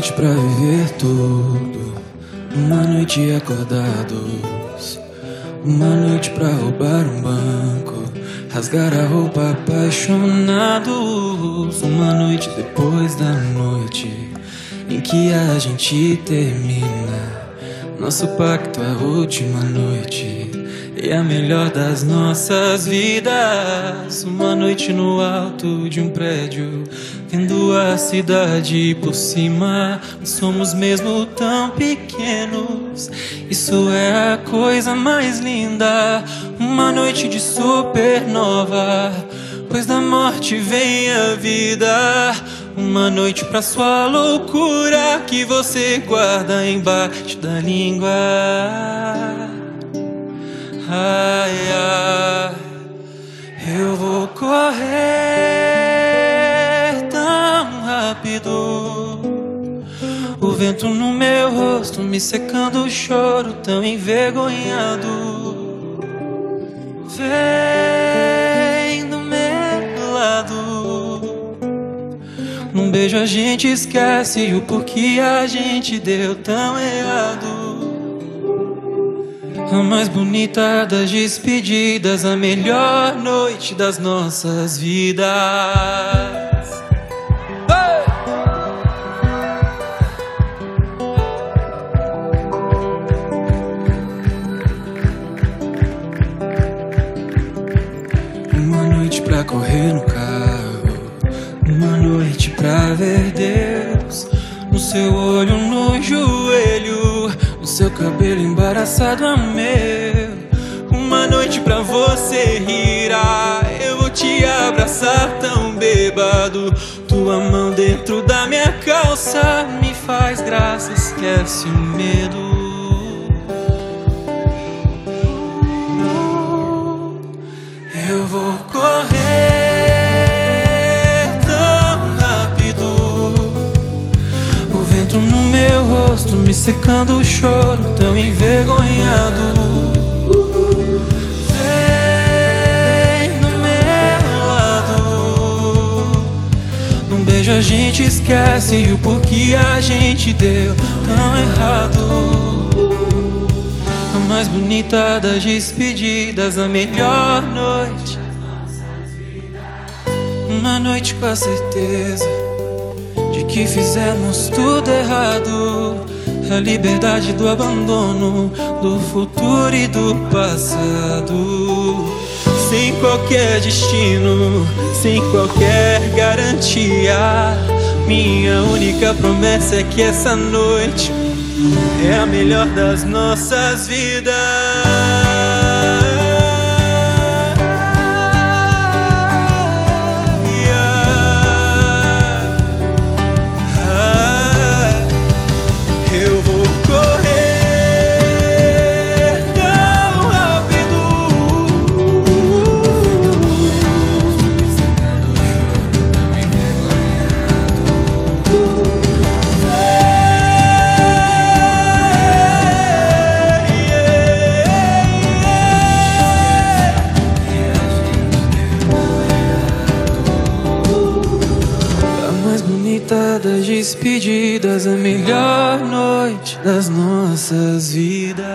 noite pra viver tudo, uma noite acordados, uma noite pra roubar um banco, rasgar a roupa apaixonados, uma noite depois da noite em que a gente termina. Nosso pacto é a última noite e a melhor das nossas vidas. Uma noite no alto de um prédio, vendo a cidade por cima. Somos mesmo tão pequenos, isso é a coisa mais linda. Uma noite de supernova, pois da morte vem a vida. Uma noite pra sua loucura que você guarda embaixo da língua. Ai, ai, eu vou correr tão rápido. O vento no meu rosto me secando o choro tão envergonhado. Vem do meu lado. Num beijo a gente esquece o porquê a gente deu tão errado. A mais bonita das despedidas, a melhor noite das nossas vidas. Hey! Uma noite pra correr no carro, uma noite pra ver Deus no seu olho, no joelho, seu cabelo embaraçado a meu. Uma noite pra você rir, ah, eu vou te abraçar tão bêbado. Tua mão dentro da minha calça me faz graça, esquece o medo. Secando o choro, tão envergonhado. Vem do meu lado. Num beijo a gente esquece o porquê a gente deu tão errado. A mais bonita das despedidas, a melhor noite. Uma noite com a certeza de que fizemos tudo errado. A liberdade do abandono, do futuro e do passado. Sem qualquer destino, sem qualquer garantia. Minha única promessa é que essa noite é a melhor das nossas vidas. Despedidas, a melhor noite das nossas vidas.